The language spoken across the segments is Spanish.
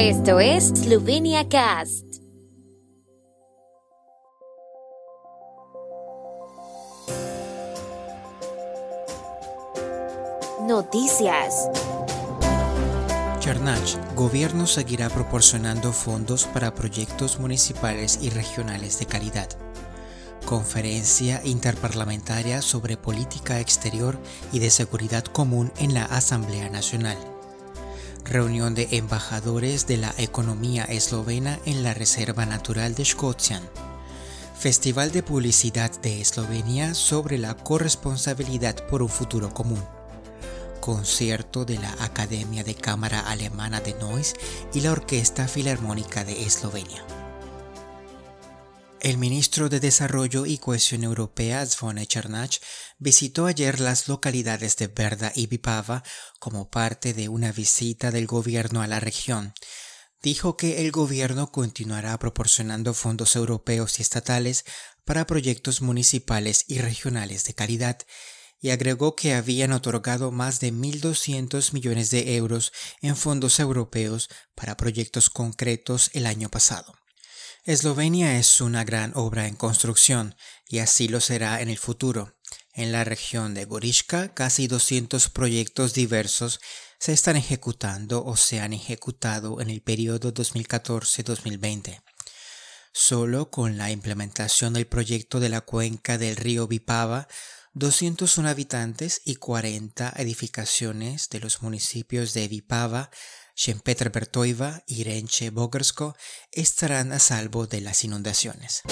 Esto es Slovenia Cast. Noticias. Chernach, gobierno seguirá proporcionando fondos para proyectos municipales y regionales de calidad. Conferencia interparlamentaria sobre política exterior y de seguridad común en la Asamblea Nacional. Reunión de embajadores de la economía eslovena en la Reserva Natural de Škocjan. Festival de Publicidad de Eslovenia sobre la corresponsabilidad por un futuro común. Concierto de la Academia de Cámara Alemana de Neuss y la Orquesta Filarmónica de Eslovenia. El ministro de Desarrollo y Cohesión Europea, Zvone Černač, visitó ayer las localidades de Berda y Vipava como parte de una visita del gobierno a la región. Dijo que el gobierno continuará proporcionando fondos europeos y estatales para proyectos municipales y regionales de calidad y agregó que habían otorgado más de 1.200 millones de euros en fondos europeos para proyectos concretos el año pasado. Eslovenia es una gran obra en construcción y así lo será en el futuro. En la región de Gorishka, casi 200 proyectos diversos se están ejecutando o se han ejecutado en el periodo 2014-2020. Solo con la implementación del proyecto de la cuenca del río Vipava, 201 habitantes y 40 edificaciones de los municipios de Vipava, Bertoiva y Renche Bogersko estarán a salvo de las inundaciones.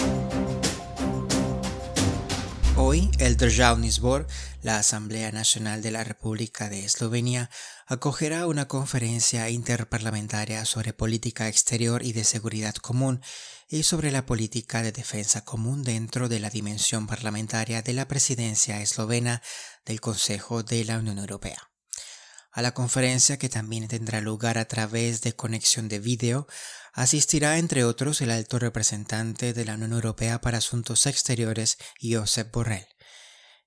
Hoy, el Državni Zbor, la Asamblea Nacional de la República de Eslovenia, acogerá una conferencia interparlamentaria sobre política exterior y de seguridad común y sobre la política de defensa común dentro de la dimensión parlamentaria de la presidencia eslovena del Consejo de la Unión Europea. A la conferencia, que también tendrá lugar a través de conexión de vídeo, asistirá entre otros el alto representante de la Unión Europea para Asuntos Exteriores, Josep Borrell.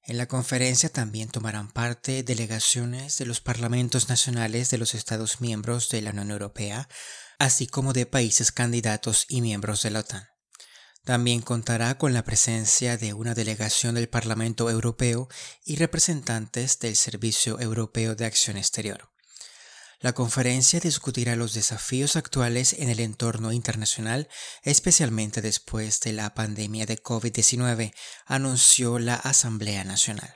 En la conferencia también tomarán parte delegaciones de los parlamentos nacionales de los Estados miembros de la Unión Europea, así como de países candidatos y miembros de la OTAN. También contará con la presencia de una delegación del Parlamento Europeo y representantes del Servicio Europeo de Acción Exterior. La conferencia discutirá los desafíos actuales en el entorno internacional, especialmente después de la pandemia de COVID-19, anunció la Asamblea Nacional.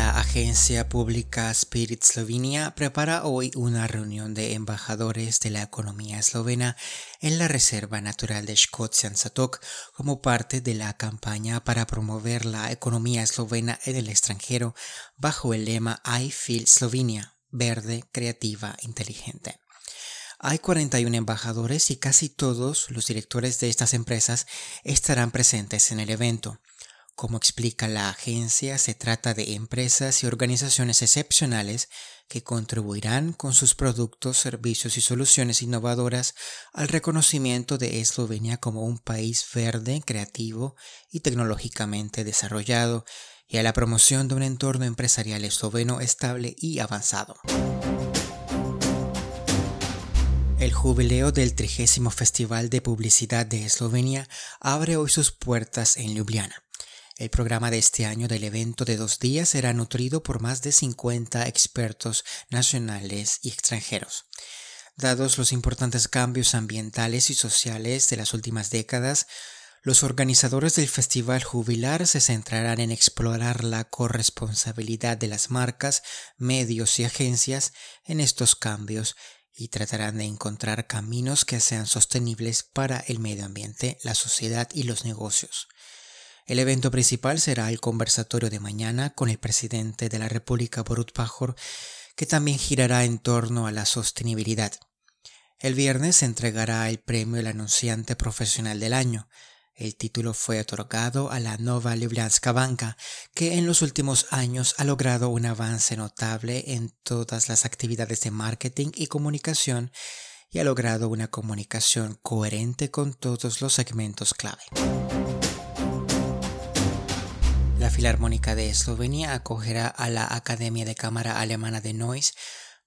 La agencia pública Spirit Slovenia prepara hoy una reunión de embajadores de la economía eslovena en la Reserva Natural de Škocjan Satok como parte de la campaña para promover la economía eslovena en el extranjero bajo el lema I Feel Slovenia, verde, creativa, inteligente. Hay 41 embajadores y casi todos los directores de estas empresas estarán presentes en el evento. Como explica la agencia, se trata de empresas y organizaciones excepcionales que contribuirán con sus productos, servicios y soluciones innovadoras al reconocimiento de Eslovenia como un país verde, creativo y tecnológicamente desarrollado y a la promoción de un entorno empresarial esloveno estable y avanzado. El jubileo del trigésimo Festival de Publicidad de Eslovenia abre hoy sus puertas en Ljubljana. El programa de este año del evento de dos días será nutrido por más de 50 expertos nacionales y extranjeros. Dados los importantes cambios ambientales y sociales de las últimas décadas, los organizadores del festival jubilar se centrarán en explorar la corresponsabilidad de las marcas, medios y agencias en estos cambios y tratarán de encontrar caminos que sean sostenibles para el medio ambiente, la sociedad y los negocios. El evento principal será el conversatorio de mañana con el presidente de la República Borut Pajor, que también girará en torno a la sostenibilidad. El viernes se entregará el premio El Anunciante Profesional del Año. El título fue otorgado a la Nova Ljubljanska Banca, que en los últimos años ha logrado un avance notable en todas las actividades de marketing y comunicación y ha logrado una comunicación coherente con todos los segmentos clave. La Filarmónica de Eslovenia acogerá a la Academia de Cámara Alemana de Neuss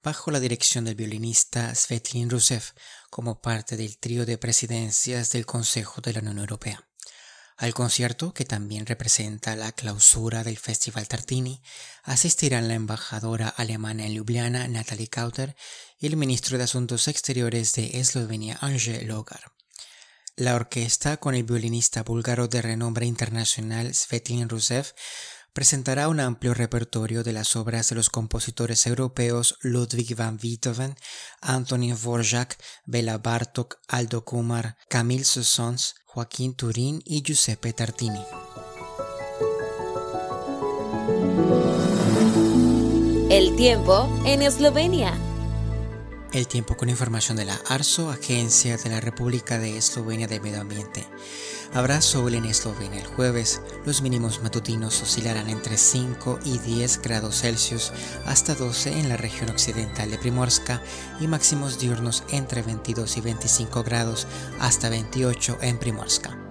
bajo la dirección del violinista Svetlin Rusev como parte del trío de presidencias del Consejo de la Unión Europea. Al concierto, que también representa la clausura del Festival Tartini, asistirán la embajadora alemana en Ljubljana, Natalie Kauter, y el ministro de Asuntos Exteriores de Eslovenia, Anže Logar. La orquesta, con el violinista búlgaro de renombre internacional Svetlin Rusev, presentará un amplio repertorio de las obras de los compositores europeos Ludwig van Beethoven, Antonin Dvorak, Bela Bartok, Aldo Kumar, Camille Saint-Saëns, Joaquín Turín y Giuseppe Tartini. El tiempo en Eslovenia. El tiempo con información de la ARSO, Agencia de la República de Eslovenia de Medio Ambiente. Habrá sol en Eslovenia el jueves. Los mínimos matutinos oscilarán entre 5 y 10 grados Celsius hasta 12 en la región occidental de Primorska y máximos diurnos entre 22 y 25 grados hasta 28 en Primorska.